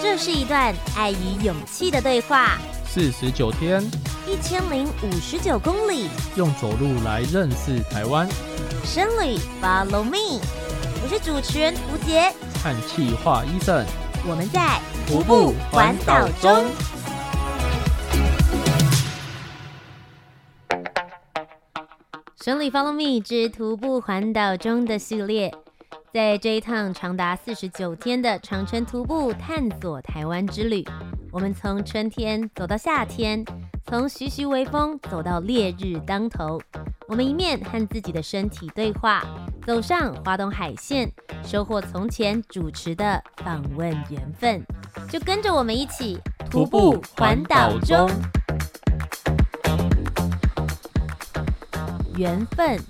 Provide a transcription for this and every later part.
这是一段爱与勇气的对话。四十九天，一千零五十九公里，用走路来认识台湾。深旅，Follow me，我是主持人吴杰，和企划 Eason，我们在徒步环岛中。深旅 Follow me 之徒步环岛中的系列。在这一趟长达四十九天的长程徒步探索台湾之旅，我们从春天走到夏天，从徐徐微风走到烈日当头。我们一面和自己的身体对话，走上花东海线，收获从前主持的访问缘分。就跟着我们一起徒步环岛中，缘分。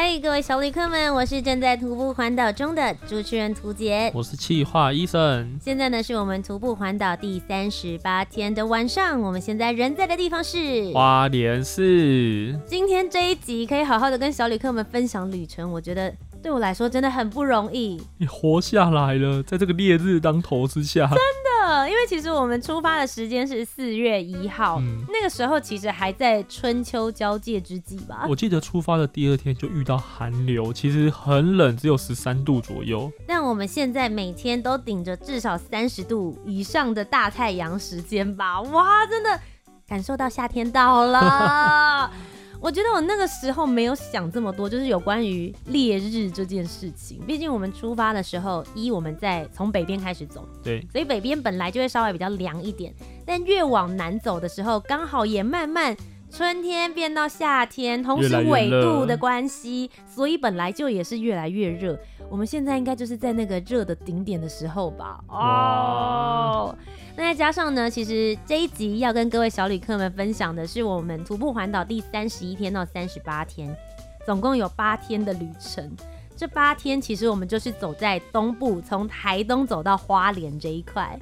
嗨，各位小旅客们，我是正在徒步环岛中的主持人涂杰，我是企划 Eason。现在呢，是我们徒步环岛第三十八天的晚上，我们现在人在的地方是花莲市。今天这一集可以好好的跟小旅客们分享旅程，我觉得对我来说真的很不容易。你活下来了，在这个烈日当头之下，真的。因为其实我们出发的时间是四月一号，嗯，那个时候其实还在春秋交界之际吧。我记得出发的第二天就遇到寒流，其实很冷，只有十三度左右。但我们现在每天都顶着至少三十度以上的大太阳时间吧，哇，真的感受到夏天到了。我觉得我那个时候没有想这么多，就是有关于烈日这件事情。毕竟我们出发的时候，一我们在从北边开始走，对，所以北边本来就会稍微比较凉一点。但越往南走的时候，刚好也慢慢春天变到夏天，同时纬度的关系，所以本来就也是越来越热。我们现在应该就是在那个热的顶点的时候吧？哦。那再加上呢，其实这一集要跟各位小旅客们分享的是我们徒步环岛第三十一天到三十八天，总共有八天的旅程。这八天其实我们就是走在东部，从台东走到花莲这一块。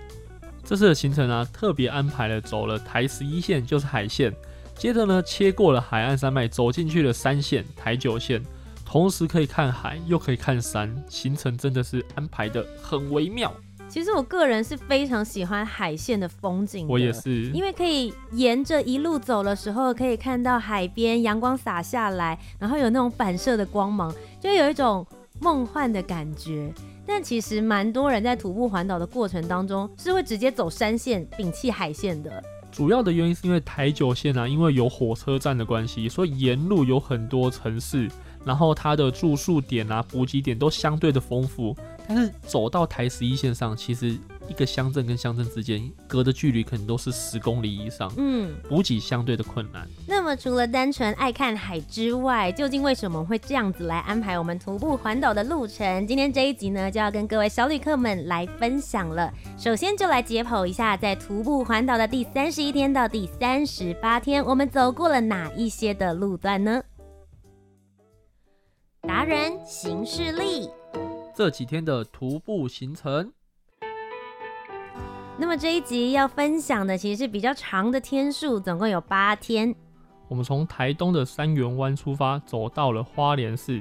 这次的行程啊，特别安排了走了台十一线，就是海线，接着呢切过了海岸山脉，走进去了三线台九线，同时可以看海又可以看山，行程真的是安排得很微妙。其实我个人是非常喜欢海线的风景的，我也是，因为可以沿着一路走的时候，可以看到海边阳光洒下来，然后有那种反射的光芒，就有一种梦幻的感觉。但其实蛮多人在徒步环岛的过程当中，是会直接走山线，摒弃海线的。主要的原因是因为台九线啊，因为有火车站的关系，所以沿路有很多城市。然后它的住宿点啊、补给点都相对的丰富，但是走到台十一线上，其实一个乡镇跟乡镇之间隔的距离可能都是十公里以上，嗯，补给相对的困难。那么除了单纯爱看海之外，究竟为什么会这样子来安排我们徒步环岛的路程？今天这一集呢，就要跟各位小旅客们来分享了。首先就来解剖一下，在徒步环岛的第三十一天到第三十八天，我们走过了哪一些的路段呢？达人行事历，这几天的徒步行程。那么这一集要分享的其实是比较长的天数，总共有八天。我们从台东的三元湾出发，走到了花莲市，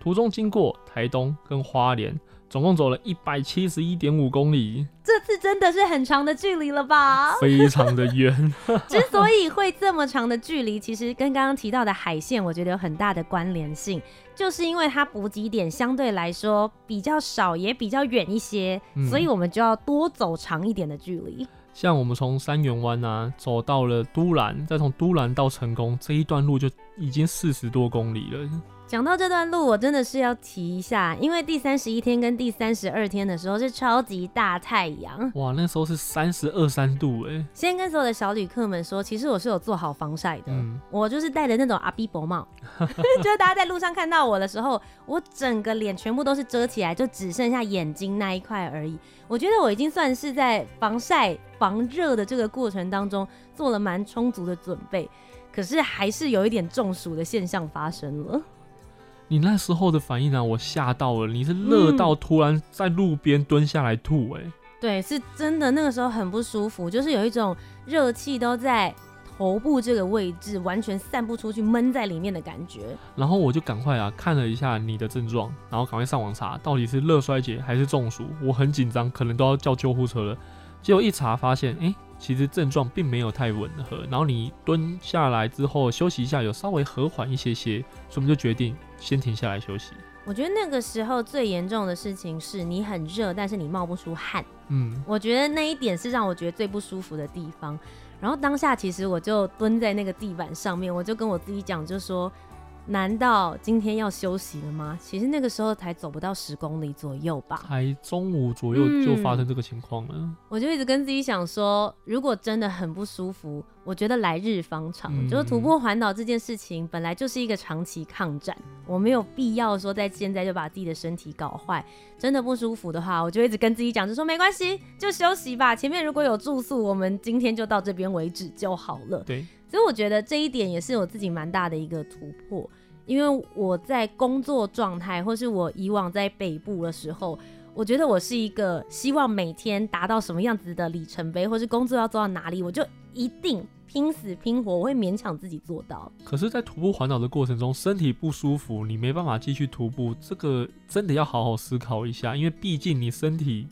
途中经过台东跟花莲。总共走了一百七十一点五公里，这次真的是很长的距离了吧？非常的远。之所以会这么长的距离，其实跟刚刚提到的海线，我觉得有很大的关联性，就是因为它补给点相对来说比较少，也比较远一些，嗯，所以我们就要多走长一点的距离。像我们从三元湾啊走到了都兰，再从都兰到成功这一段路就已经四十多公里了。讲到这段路，我真的是要提一下，因为第三十一天跟第三十二天的时候是超级大太阳，哇，那时候是三十二三度哎。先跟所有的小旅客们说，其实我是有做好防晒的，嗯，我就是戴着那种阿比伯帽，就是大家在路上看到我的时候，我整个脸全部都是遮起来，就只剩下眼睛那一块而已。我觉得我已经算是在防晒防热的这个过程当中做了蛮充足的准备，可是还是有一点中暑的现象发生了。你那时候的反应啊，我吓到了。你是热到突然在路边蹲下来吐，欸，哎、嗯，对，是真的，那个时候很不舒服，就是有一种热气都在头部这个位置完全散不出去，闷在里面的感觉。然后我就赶快啊看了一下你的症状，然后赶快上网查到底是热衰竭还是中暑。我很紧张，可能都要叫救护车了。结果一查发现，哎、欸，其实症状并没有太吻合。然后你蹲下来之后休息一下，有稍微和缓一些些，所以我们就决定先停下来休息。我觉得那个时候最严重的事情是你很热，但是你冒不出汗。嗯，我觉得那一点是让我觉得最不舒服的地方。然后当下其实我就蹲在那个地板上面，我就跟我自己讲，就说。难道今天要休息了吗？其实那个时候才走不到十公里左右吧，才中午左右就发生这个情况了。嗯，我就一直跟自己想说，如果真的很不舒服，我觉得来日方长。嗯，就是徒步环岛这件事情本来就是一个长期抗战，我没有必要说在现在就把自己的身体搞坏。真的不舒服的话，我就一直跟自己讲，就说没关系，就休息吧。前面如果有住宿，我们今天就到这边为止就好了。对。所以我觉得这一点也是我自己蛮大的一个突破，因为我在工作状态，或是我以往在北部的时候，我觉得我是一个希望每天达到什么样子的里程碑，或是工作要做到哪里，我就一定拼死拼活，我会勉强自己做到。可是，在徒步环岛的过程中，身体不舒服，你没办法继续徒步，这个真的要好好思考一下，因为毕竟你身体。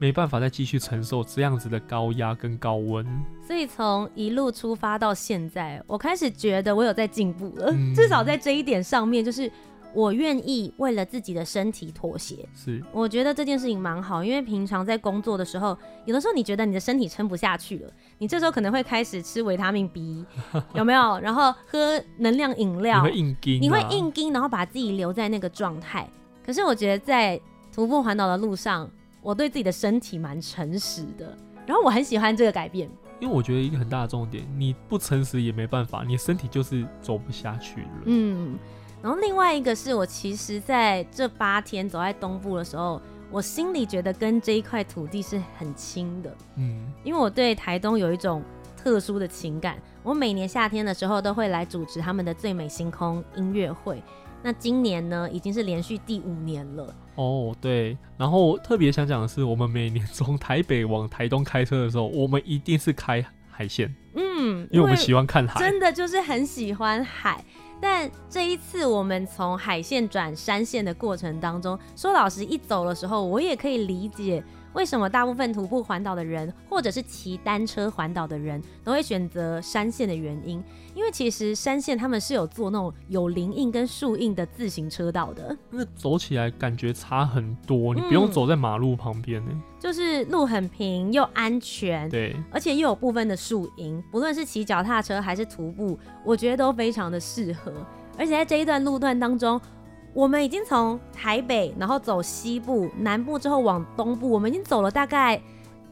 没办法再继续承受这样子的高压跟高温，所以从一路出发到现在，我开始觉得我有在进步了，嗯，至少在这一点上面，就是我愿意为了自己的身体妥协。是，我觉得这件事情蛮好，因为平常在工作的时候，有的时候你觉得你的身体撑不下去了，你这时候可能会开始吃维他命 B，有没有？然后喝能量饮料，你会硬撑，你会硬撑，然后把自己留在那个状态。可是我觉得在徒步环岛的路上。我对自己的身体蛮诚实的，然后我很喜欢这个改变，因为我觉得一个很大的重点，你不诚实也没办法，你身体就是走不下去了。嗯，然后另外一个是我其实在这八天走在东部的时候，我心里觉得跟这一块土地是很亲的。嗯，因为我对台东有一种特殊的情感，我每年夏天的时候都会来主持他们的最美星空音乐会。那今年呢，已经是连续第五年了。哦，对。然后特别想讲的是，我们每年从台北往台东开车的时候，我们一定是开海线。嗯，因为我们喜欢看海，真的就是很喜欢海。但这一次我们从海线转山线的过程当中，说老实，一走的时候，我也可以理解。为什么大部分徒步环岛的人，或者是骑单车环岛的人都会选择山线的原因？因为其实山线他们是有做那种有林荫跟树荫的自行车道的，那走起来感觉差很多，你不用走在马路旁边呢，就是路很平又安全，对，而且又有部分的树荫，不论是骑脚踏车还是徒步，我觉得都非常的适合。而且在这一段路段当中。我们已经从台北，然后走西部、南部之后往东部，我们已经走了大概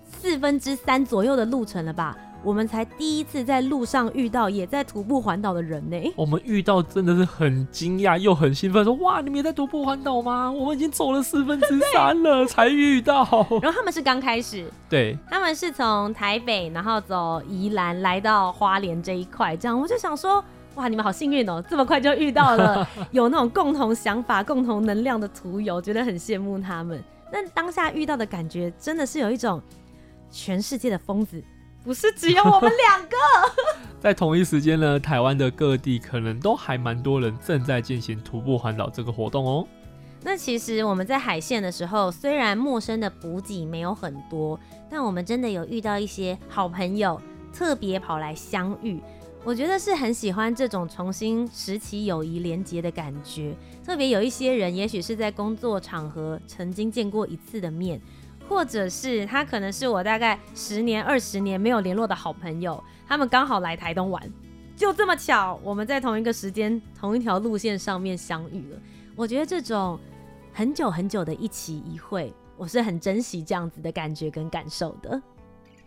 四分之三左右的路程了吧？我们才第一次在路上遇到也在徒步环岛的人呢。我们遇到真的是很惊讶又很兴奋，说哇，你们也在徒步环岛吗？我们已经走了四分之三了 才遇到。然后他们是刚开始，对，他们是从台北，然后走宜兰来到花莲这一块，这样我就想说。哇，你们好幸运哦，这么快就遇到了 有那种共同想法、共同能量的徒友，觉得很羡慕他们。但当下遇到的感觉，真的是有一种全世界的疯子不是只有我们两个。在同一时间呢，台湾的各地可能都还蛮多人正在进行徒步环岛这个活动哦。那其实我们在海线的时候，虽然陌生的补给没有很多，但我们真的有遇到一些好朋友，特别跑来相遇。我觉得是很喜欢这种重新拾起友谊连结的感觉，特别有一些人，也许是在工作场合曾经见过一次的面，或者是他可能是我大概十年、二十年没有联络的好朋友，他们刚好来台东玩，就这么巧，我们在同一个时间、同一条路线上面相遇了。我觉得这种很久很久的一期一会，我是很珍惜这样子的感觉跟感受的。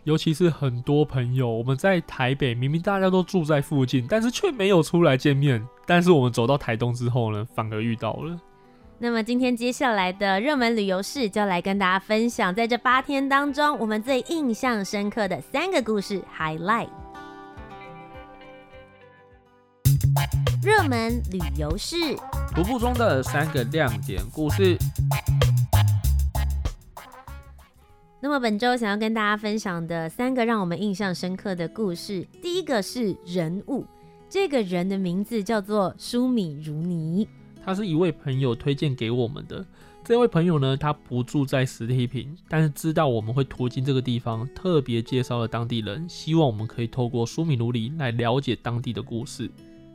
尤其是很多朋友，我们在台北明明大家都住在附近，但是却没有出来见面。但是我们走到台东之后呢，反而遇到了。那么今天接下来的热门旅游事就来跟大家分享，在这八天当中，我们最印象深刻的三个故事 highlight。热门旅游事，徒步中的三个亮点故事。那么本周想要跟大家分享的三个让我们印象深刻的故事，第一个是人物，这个人的名字叫做舒米如尼，他是一位朋友推荐给我们的。这位朋友呢，他不住在石梯坪，但是知道我们会途经这个地方，特别介绍了当地人，希望我们可以透过舒米如尼来了解当地的故事。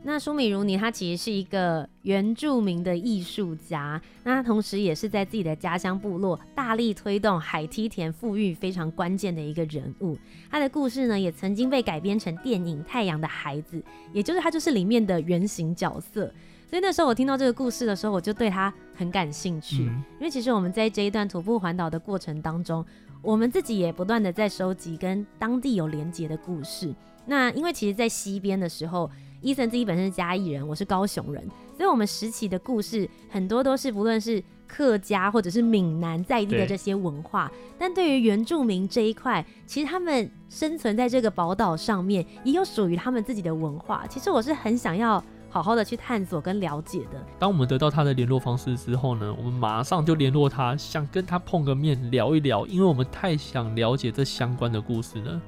那舒米如尼他其实是一个原住民的艺术家，那他同时也是在自己的家乡部落大力推动海梯田富裕非常关键的一个人物。他的故事呢，也曾经被改编成电影《太阳的孩子》，也就是他就是里面的原型角色。所以那时候我听到这个故事的时候，我就对他很感兴趣。嗯、因为其实我们在这一段徒步环岛的过程当中，我们自己也不断的在收集跟当地有连结的故事。那因为其实，在西边的时候，伊森自己本身是嘉义人，我是高雄人，所以我们时期的故事很多都是不论是客家或者是闽南在地的这些文化。对但对于原住民这一块，其实他们生存在这个宝岛上面，也有属于他们自己的文化。其实我是很想要。好好的去探索跟了解的。当我们得到他的联络方式之后呢，我们马上就联络他，想跟他碰个面聊一聊，因为我们太想了解这相关的故事了。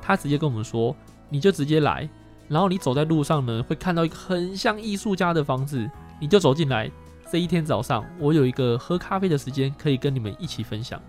他直接跟我们说：“你就直接来，然后你走在路上呢，会看到一个很像艺术家的房子，你就走进来。这一天早上，我有一个喝咖啡的时间，可以跟你们一起分享。”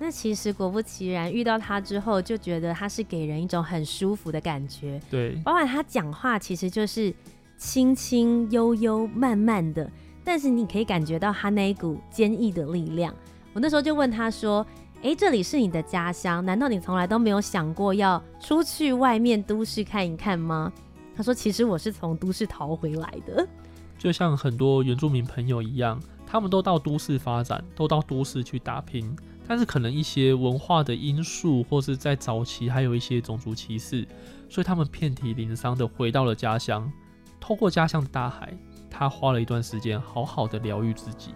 那其实果不其然，遇到他之后，就觉得他是给人一种很舒服的感觉。对，包括他讲话，其实就是。轻轻悠悠、慢慢的，但是你可以感觉到他那一股坚毅的力量。我那时候就问他说：“诶，这里是你的家乡？难道你从来都没有想过要出去外面都市看一看吗？”他说：“其实我是从都市逃回来的。”就像很多原住民朋友一样，他们都到都市发展，都到都市去打拼，但是可能一些文化的因素，或是在早期还有一些种族歧视，所以他们遍体鳞伤的回到了家乡。透过家乡的大海，他花了一段时间好好的疗愈自己。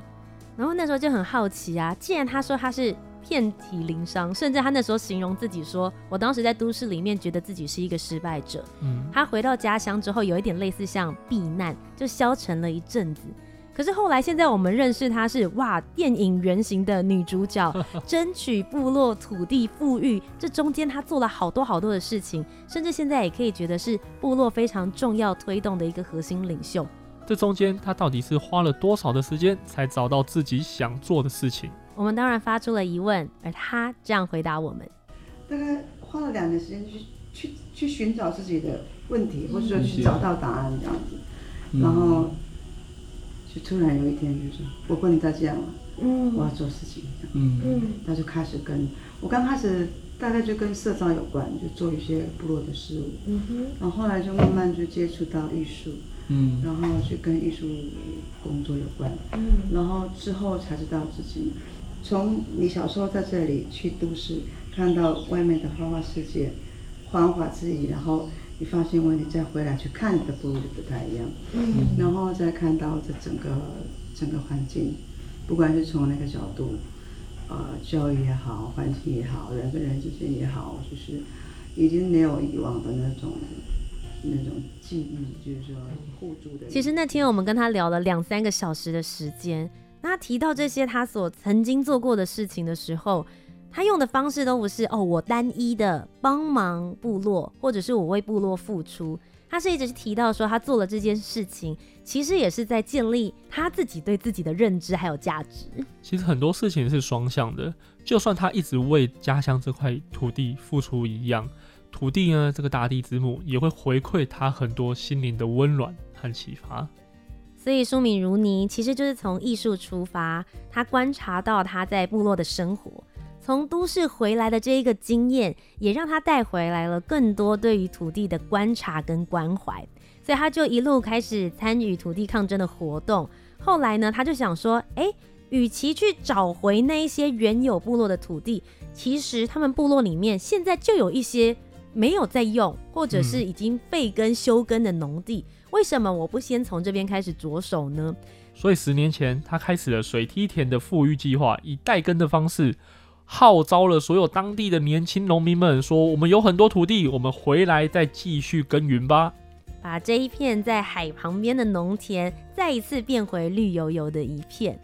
然后那时候就很好奇啊，既然他说他是遍体鳞伤，甚至他那时候形容自己说，我当时在都市里面觉得自己是一个失败者。嗯，他回到家乡之后，有一点类似像避难，就消沉了一阵子。可是后来，现在我们认识她是哇，电影原型的女主角，争取部落土地富裕，这中间她做了好多好多的事情，甚至现在也可以觉得是部落非常重要推动的一个核心领袖。这中间她到底是花了多少的时间才找到自己想做的事情？我们当然发出了疑问，而他这样回答我们：大概花了两年时间去去去寻找自己的问题，或者说去找到答案这样子，嗯、然后。就突然有一天，就是我不能再这样了，嗯，我要做事情，嗯。嗯，他就开始跟我刚开始大概就跟社造有关，就做一些部落的事物，嗯哼，然后后来就慢慢就接触到艺术，嗯，然后去跟艺术工作有关，嗯，然后之后才知道自己，从你小时候在这里去都市看到外面的花花世界，繁华之余，然后。你发现问题，再回来去看你的部落就不太一样，嗯，然后再看到这整个整个环境，不管是从那个角度，呃，教育也好，环境也好，人跟人之间也好，就是已经没有以往的那种那种记忆，就是说互助的。其实那天我们跟他聊了两三个小时的时间，那提到这些他所曾经做过的事情的时候。他用的方式都不是哦，我单一的帮忙部落，或者是我为部落付出。他是一直提到说，他做了这件事情，其实也是在建立他自己对自己的认知还有价值。其实很多事情是双向的，就算他一直为家乡这块土地付出一样，土地呢，这个大地之母也会回馈他很多心灵的温暖和启发。所以舒敏如尼其实就是从艺术出发，他观察到他在部落的生活。从都市回来的这一个经验，也让他带回来了更多对于土地的观察跟关怀，所以他就一路开始参与土地抗争的活动。后来呢，他就想说，诶，与其去找回那一些原有部落的土地，其实他们部落里面现在就有一些没有在用，或者是已经废耕休耕的农地，为什么我不先从这边开始着手呢？所以十年前，他开始了水梯田的复育计划，以代耕的方式。号召了所有当地的年轻农民们，说：“我们有很多土地，我们回来再继续耕耘吧。”把这一片在海旁边的农田再一次变回绿油油的一片。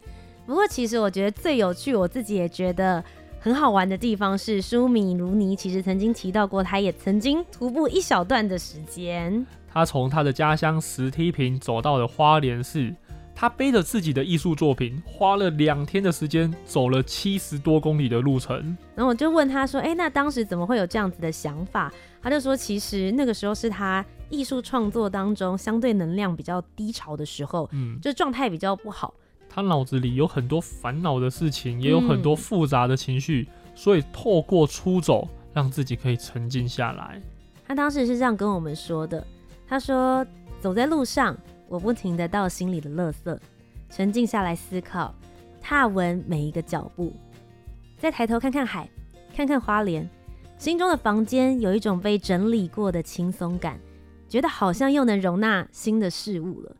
不过，其实我觉得最有趣，我自己也觉得很好玩的地方是，舒米如尼其实曾经提到过，他也曾经徒步一小段的时间。他从他的家乡石梯坪走到了花莲市，他背着自己的艺术作品，花了两天的时间，走了七十多公里的路程。然后我就问他说：“哎、欸，那当时怎么会有这样子的想法？”他就说：“其实那个时候是他艺术创作当中相对能量比较低潮的时候，嗯，就状态比较不好。他脑子里有很多烦恼的事情，也有很多复杂的情绪，嗯、所以透过出走，让自己可以沉静下来。”他当时是这样跟我们说的。他说：“走在路上，我不停地倒心里的垃圾，沉静下来思考，踏稳每一个脚步，再抬头看看海，看看花莲，心中的房间有一种被整理过的轻松感，觉得好像又能容纳新的事物了。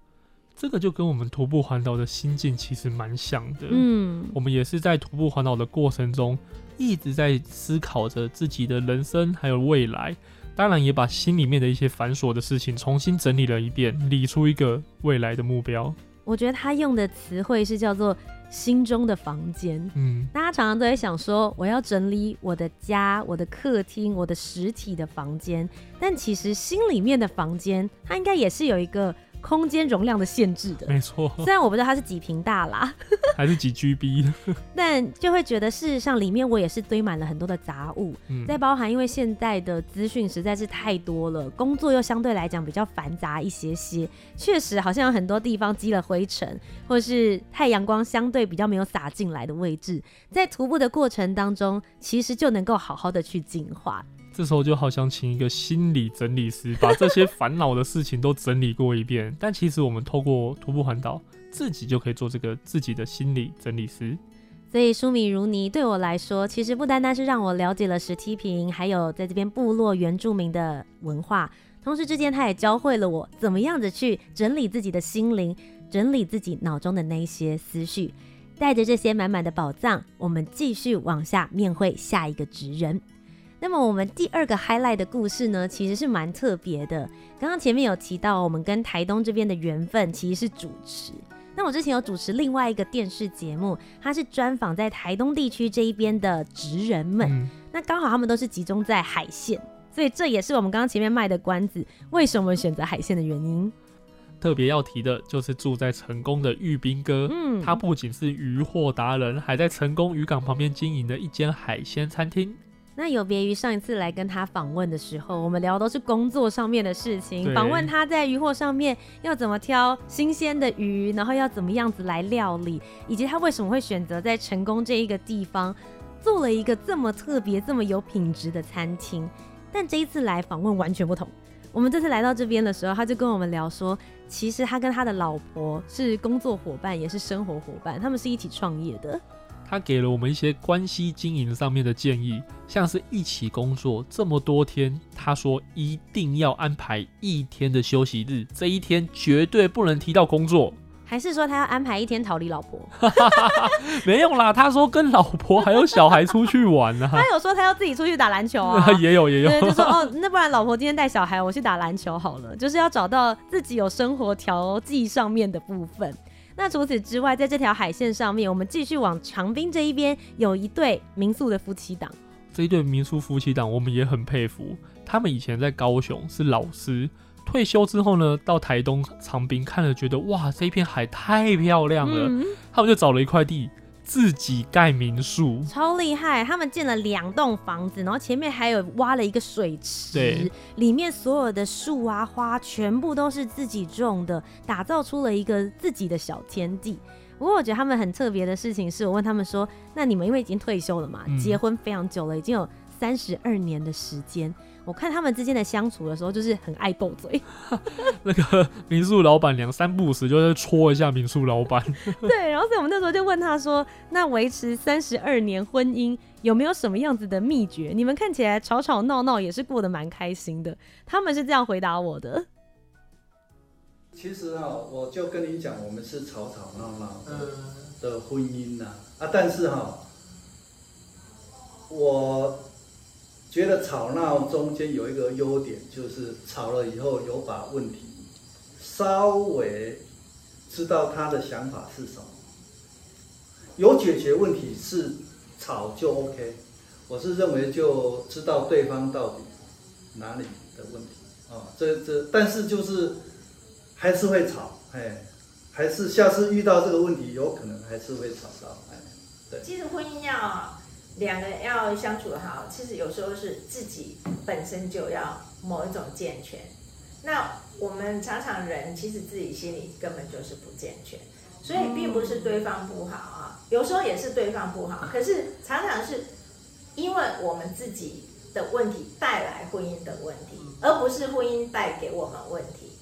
这个就跟我们徒步环岛的心境其实蛮像的。嗯，我们也是在徒步环岛的过程中，一直在思考着自己的人生还有未来。”当然也把心里面的一些繁琐的事情重新整理了一遍，理出一个未来的目标。我觉得他用的词汇是叫做“心中的房间”。嗯，大家常常都在想说，我要整理我的家、我的客厅、我的实体的房间，但其实心里面的房间，它应该也是有一个。空间容量的限制的，没错。虽然我不知道它是几平大啦，还是几 GB，但就会觉得事实上里面我也是堆满了很多的杂物。嗯，再包含因为现在的资讯实在是太多了，工作又相对来讲比较繁杂一些些，确实好像有很多地方积了灰尘，或是太阳光相对比较没有洒进来的位置，在徒步的过程当中，其实就能够好好的去净化。这时候就好想请一个心理整理师，把这些烦恼的事情都整理过一遍。但其实我们透过徒步环岛，自己就可以做这个自己的心理整理师。所以舒米如妮对我来说，其实不单单是让我了解了石梯坪，还有在这边部落原住民的文化，同时之间他也教会了我怎么样子去整理自己的心灵，整理自己脑中的那些思绪。带着这些满满的宝藏，我们继续往下面会下一个职人。那么我们第二个 highlight 的故事呢，其实是蛮特别的。刚刚前面有提到，我们跟台东这边的缘分其实是主持。那我之前有主持另外一个电视节目，它是专访在台东地区这一边的职人们。嗯、那刚好他们都是集中在海线，所以这也是我们刚刚前面卖的关子，为什么选择海线的原因。特别要提的就是住在成功的玉斌哥，嗯，他不仅是渔获达人，还在成功渔港旁边经营了一间海鲜餐厅。那有别于上一次来跟他访问的时候，我们聊都是工作上面的事情。访问他在渔货上面要怎么挑新鲜的鱼，然后要怎么样子来料理，以及他为什么会选择在成功这一个地方做了一个这么特别、这么有品质的餐厅。但这一次来访问完全不同。我们这次来到这边的时候，他就跟我们聊说，其实他跟他的老婆是工作伙伴，也是生活伙伴，他们是一起创业的。他给了我们一些关系经营上面的建议，像是一起工作这么多天，他说一定要安排一天的休息日，这一天绝对不能提到工作。还是说他要安排一天逃离老婆？没有啦，他说跟老婆还有小孩出去玩呢、啊。他有说他要自己出去打篮球啊，也 有也有，就说哦，那不然老婆今天带小孩，我去打篮球好了，就是要找到自己有生活调剂上面的部分。那除此之外，在这条海线上面，我们继续往长滨这一边，有一对民宿的夫妻档。这一对民宿夫妻档，我们也很佩服。他们以前在高雄是老师，退休之后呢，到台东长滨看了，觉得哇，这一片海太漂亮了，嗯、他们就找了一块地。自己盖民宿，超厉害！他们建了两栋房子，然后前面还有挖了一个水池，对，里面所有的树啊花全部都是自己种的，打造出了一个自己的小天地。不过我觉得他们很特别的事情是，我问他们说：“那你们因为已经退休了嘛，嗯、结婚非常久了，已经有三十二年的时间。”我看他们之间的相处的时候，就是很爱斗嘴。那个民宿老板娘三不五时就会戳一下民宿老板。对，然后所以我们那时候就问他说：“那维持三十二年婚姻有没有什么样子的秘诀？你们看起来吵吵闹闹也是过得蛮开心的。”他们是这样回答我的。其实啊，我就跟你讲，我们是吵吵闹闹的婚姻呐啊，但是哈，我。觉得吵闹中间有一个优点，就是吵了以后有把问题稍微知道他的想法是什么，有解决问题是吵就 OK。我是认为就知道对方到底哪里的问题啊，这这，但是就是还是会吵，哎，还是下次遇到这个问题，有可能还是会吵到，哎，对。其实婚姻要两个人要相处好，其实有时候是自己本身就要某一种健全。那我们常常人其实自己心里根本就是不健全，所以并不是对方不好啊，有时候也是对方不好，可是常常是。因为我们自己的问题带来婚姻的问题，而不是婚姻带给我们问题，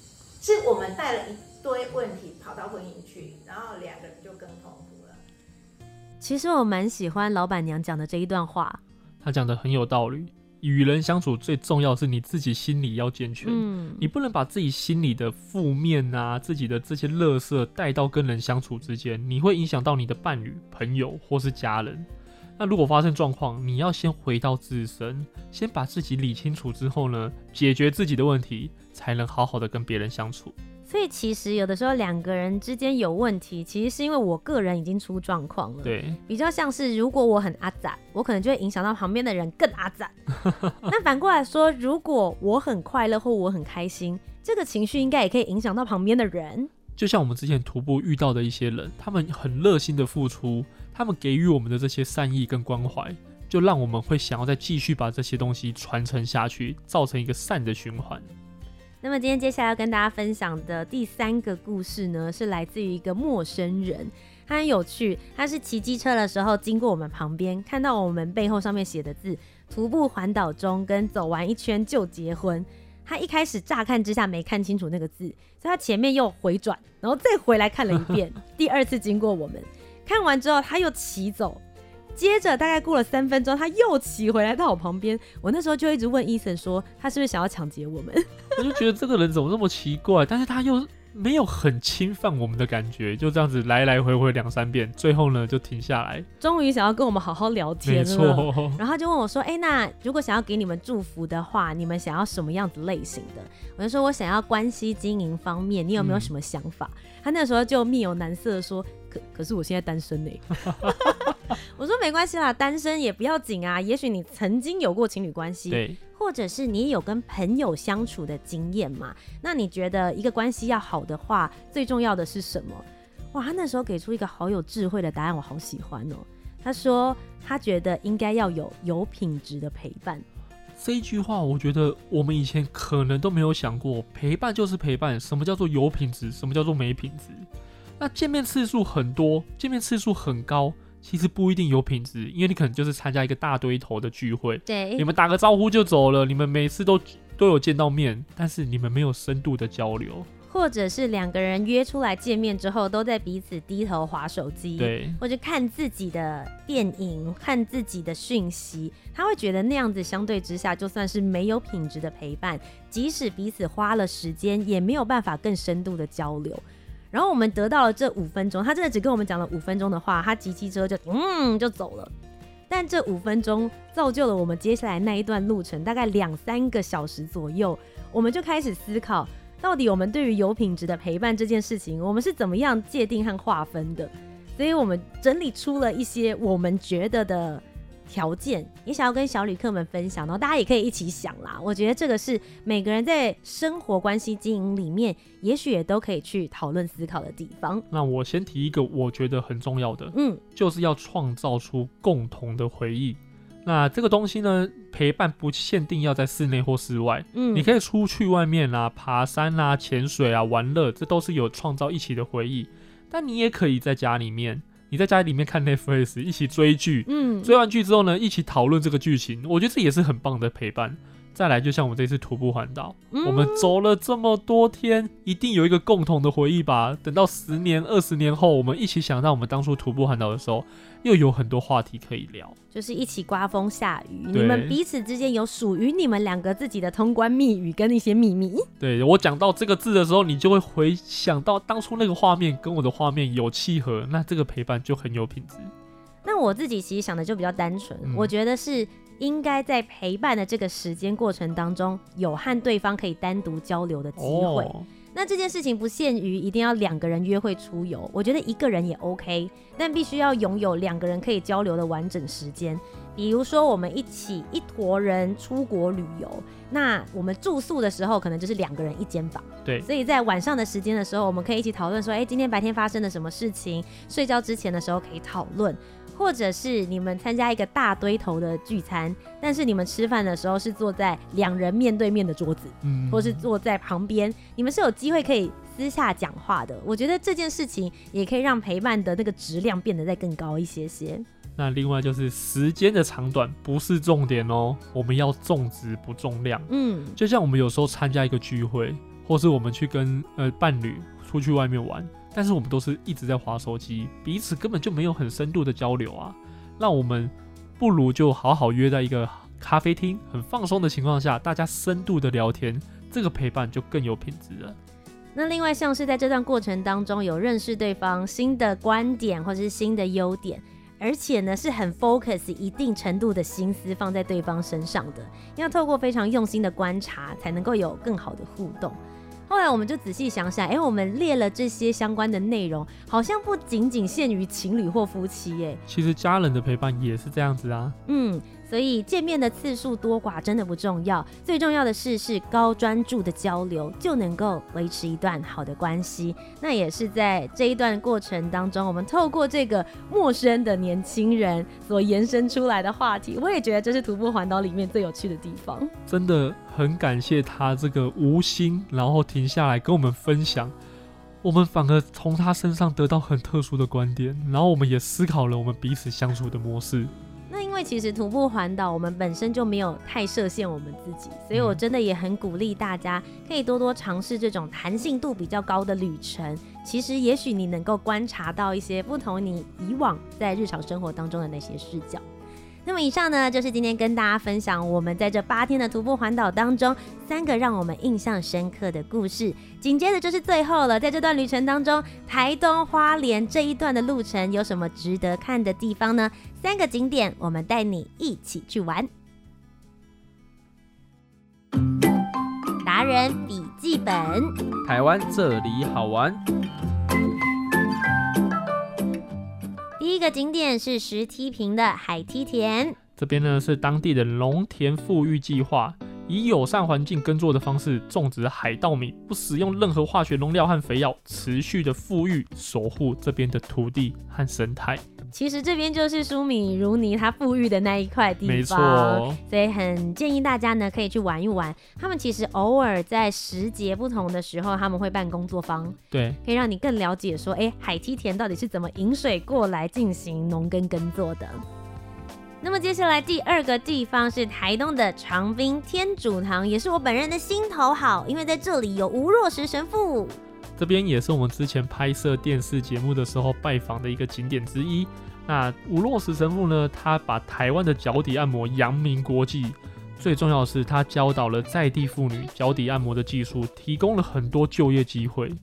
是我们带了一堆问题跑到婚姻去，然后两个人就更痛苦了。其实我蛮喜欢老板娘讲的这一段话，她讲的很有道理。与人相处最重要是你自己心理要健全，嗯，你不能把自己心里的负面啊，自己的这些乐色带到跟人相处之间，你会影响到你的伴侣、朋友或是家人。那如果发生状况，你要先回到自身，先把自己理清楚之后呢，解决自己的问题，才能好好的跟别人相处。所以其实有的时候两个人之间有问题，其实是因为我个人已经出状况了。对，比较像是如果我很阿杂，我可能就会影响到旁边的人更阿杂。那反过来说，如果我很快乐或我很开心，这个情绪应该也可以影响到旁边的人。就像我们之前徒步遇到的一些人，他们很热心的付出。他们给予我们的这些善意跟关怀，就让我们会想要再继续把这些东西传承下去，造成一个善的循环。那么今天接下来要跟大家分享的第三个故事呢，是来自于一个陌生人，他很有趣。他是骑机车的时候经过我们旁边，看到我们背后上面写的字“徒步环岛中”跟“走完一圈就结婚”。他一开始乍看之下没看清楚那个字，所以他前面又回转，然后再回来看了一遍。第二次经过我们。看完之后，他又骑走，接着大概过了三分钟，他又骑回来到我旁边。我那时候就一直问医生说，他是不是想要抢劫我们？我就觉得这个人怎么这么奇怪，但是他又没有很侵犯我们的感觉，就这样子来来回回两三遍，最后呢就停下来，终于想要跟我们好好聊天了。没错。然后他就问我说：“哎、欸，那如果想要给你们祝福的话，你们想要什么样子类型的？”我就说：“我想要关系经营方面，你有没有什么想法？”嗯、他那时候就面有难色的说。可可是我现在单身呢，我说没关系啦，单身也不要紧啊。也许你曾经有过情侣关系，对，或者是你有跟朋友相处的经验嘛。那你觉得一个关系要好的话，最重要的是什么？哇，他那时候给出一个好有智慧的答案，我好喜欢哦。他说他觉得应该要有有品质的陪伴。这一句话，我觉得我们以前可能都没有想过，陪伴就是陪伴。什么叫做有品质？什么叫做没品质？那见面次数很多，见面次数很高，其实不一定有品质，因为你可能就是参加一个大堆头的聚会，对，你们打个招呼就走了，你们每次都都有见到面，但是你们没有深度的交流，或者是两个人约出来见面之后，都在彼此低头划手机，对，或者看自己的电影，看自己的讯息，他会觉得那样子相对之下，就算是没有品质的陪伴，即使彼此花了时间，也没有办法更深度的交流。然后我们得到了这五分钟，他真的只跟我们讲了五分钟的话，他骑机车就嗯就走了。但这五分钟造就了我们接下来那一段路程，大概两三个小时左右，我们就开始思考，到底我们对于有品质的陪伴这件事情，我们是怎么样界定和划分的？所以我们整理出了一些我们觉得的。条件也想要跟小旅客们分享，然后大家也可以一起想啦。我觉得这个是每个人在生活关系经营里面，也许也都可以去讨论思考的地方。那我先提一个我觉得很重要的，嗯，就是要创造出共同的回忆。那这个东西呢，陪伴不限定要在室内或室外，嗯，你可以出去外面啊，爬山啊，潜水啊，玩乐，这都是有创造一起的回忆。但你也可以在家里面。你在家里面看 Netflix，一起追剧，嗯，追完剧之后呢，一起讨论这个剧情，我觉得这也是很棒的陪伴。再来，就像我们这次徒步环岛，嗯，我们走了这么多天，一定有一个共同的回忆吧？等到十年、二十年后，我们一起想到我们当初徒步环岛的时候，又有很多话题可以聊。就是一起刮风下雨，你们彼此之间有属于你们两个自己的通关密语跟一些秘密。对，我讲到这个字的时候，你就会回想到当初那个画面跟我的画面有契合，那这个陪伴就很有品质。那我自己其实想的就比较单纯，嗯，我觉得是。应该在陪伴的这个时间过程当中，有和对方可以单独交流的机会。哦。那这件事情不限于一定要两个人约会出游，我觉得一个人也 OK，但必须要拥有两个人可以交流的完整时间。比如说，我们一起一坨人出国旅游，那我们住宿的时候可能就是两个人一间房。对，所以在晚上的时间的时候，我们可以一起讨论说，哎，今天白天发生了什么事情？睡觉之前的时候可以讨论，或者是你们参加一个大堆头的聚餐，但是你们吃饭的时候是坐在两人面对面的桌子，嗯，或是坐在旁边，你们是有机会可以私下讲话的。我觉得这件事情也可以让陪伴的那个质量变得再更高一些些。那另外就是时间的长短不是重点哦，我们要重质不重量。嗯，就像我们有时候参加一个聚会，或是我们去跟呃伴侣出去外面玩，但是我们都是一直在滑手机，彼此根本就没有很深度的交流啊。那我们不如就好好约在一个咖啡厅，很放松的情况下，大家深度的聊天，这个陪伴就更有品质了。那另外像是在这段过程当中有认识对方新的观点或者是新的优点。而且呢，是很 focus 一定程度的心思放在对方身上的，要透过非常用心的观察，才能够有更好的互动。后来我们就仔细想想，哎、欸，我们列了这些相关的内容，好像不仅仅限于情侣或夫妻，哎，其实家人的陪伴也是这样子啊。嗯。所以见面的次数多寡真的不重要，最重要的是是高专注的交流就能够维持一段好的关系。那也是在这一段过程当中，我们透过这个陌生的年轻人所延伸出来的话题，我也觉得这是徒步环岛里面最有趣的地方。真的很感谢他这个无心，然后停下来跟我们分享，我们反而从他身上得到很特殊的观点，然后我们也思考了我们彼此相处的模式。那因为其实徒步环岛，我们本身就没有太设限我们自己，所以我真的也很鼓励大家可以多多尝试这种弹性度比较高的旅程。其实也许你能够观察到一些不同你以往在日常生活当中的那些视角。那么以上呢，就是今天跟大家分享我们在这八天的徒步环岛当中三个让我们印象深刻的故事。紧接着就是最后了，在这段旅程当中，台东花莲这一段的路程有什么值得看的地方呢？三个景点，我们带你一起去玩。达人笔记本，台湾这里好玩。一个景点是石梯坪的海梯田，这边呢是当地的农田富裕计划，以友善环境耕作的方式种植海稻米，不使用任何化学农药和肥料，持续的富裕守护这边的土地和生态。其实这边就是舒米如尼他富裕的那一块地方，没错，所以很建议大家呢可以去玩一玩。他们其实偶尔在时节不同的时候，他们会办工作坊，对，可以让你更了解说，哎，海梯田到底是怎么引水过来进行农耕耕作的。那么接下来第二个地方是台东的长滨天主堂，也是我本人的心头好，因为在这里有吴若石神父。这边也是我们之前拍摄电视节目的时候拜访的一个景点之一。那吴若石神父呢，他把台湾的脚底按摩扬名国际，最重要的是他教导了在地妇女脚底按摩的技术，提供了很多就业机会。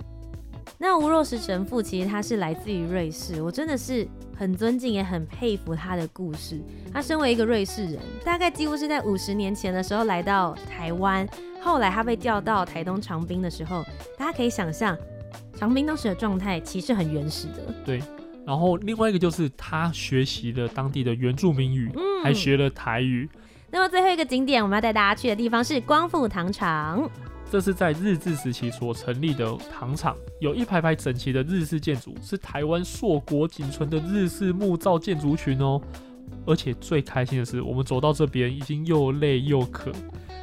那吴若石神父其实他是来自于瑞士，我真的是很尊敬也很佩服他的故事。他身为一个瑞士人，大概几乎是在五十年前的时候来到台湾。后来他被调到台东长滨的时候，大家可以想象，长滨当时的状态其实很原始的。对，然后另外一个就是他学习了当地的原住民语，嗯，还学了台语。那么最后一个景点我们要带大家去的地方是光复糖厂，这是在日治时期所成立的糖厂，有一排排整齐的日式建筑，是台湾硕果仅存的日式木造建筑群哦。而且最开心的是，我们走到这边已经又累又渴。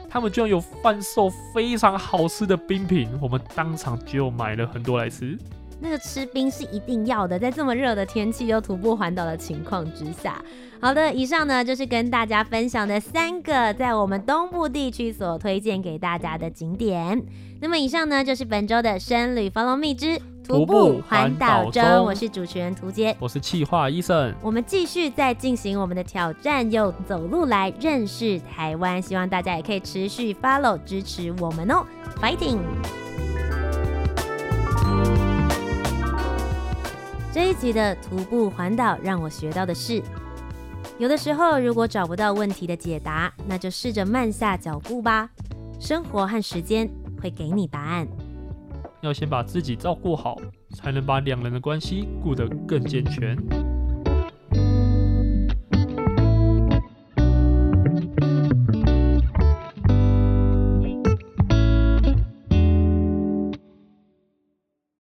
他们居然有贩售非常好吃的冰品，我们当场就买了很多来吃。那个吃冰是一定要的，在这么热的天气又徒步环岛的情况之下。好的，以上呢就是跟大家分享的三个在我们东部地区所推荐给大家的景点。那么以上呢就是本周的深旅 Follow Me 之徒步环岛中，我是主持人涂杰，我是气化医生，我们继续在进行我们的挑战，用走路来认识台湾，希望大家也可以持续 follow 支持我们哦，fighting！这一集的徒步环岛让我学到的是，有的时候如果找不到问题的解答，那就试着慢下脚步吧，生活和时间会给你答案。要先把自己照顾好，才能把两人的关系顾得更健全。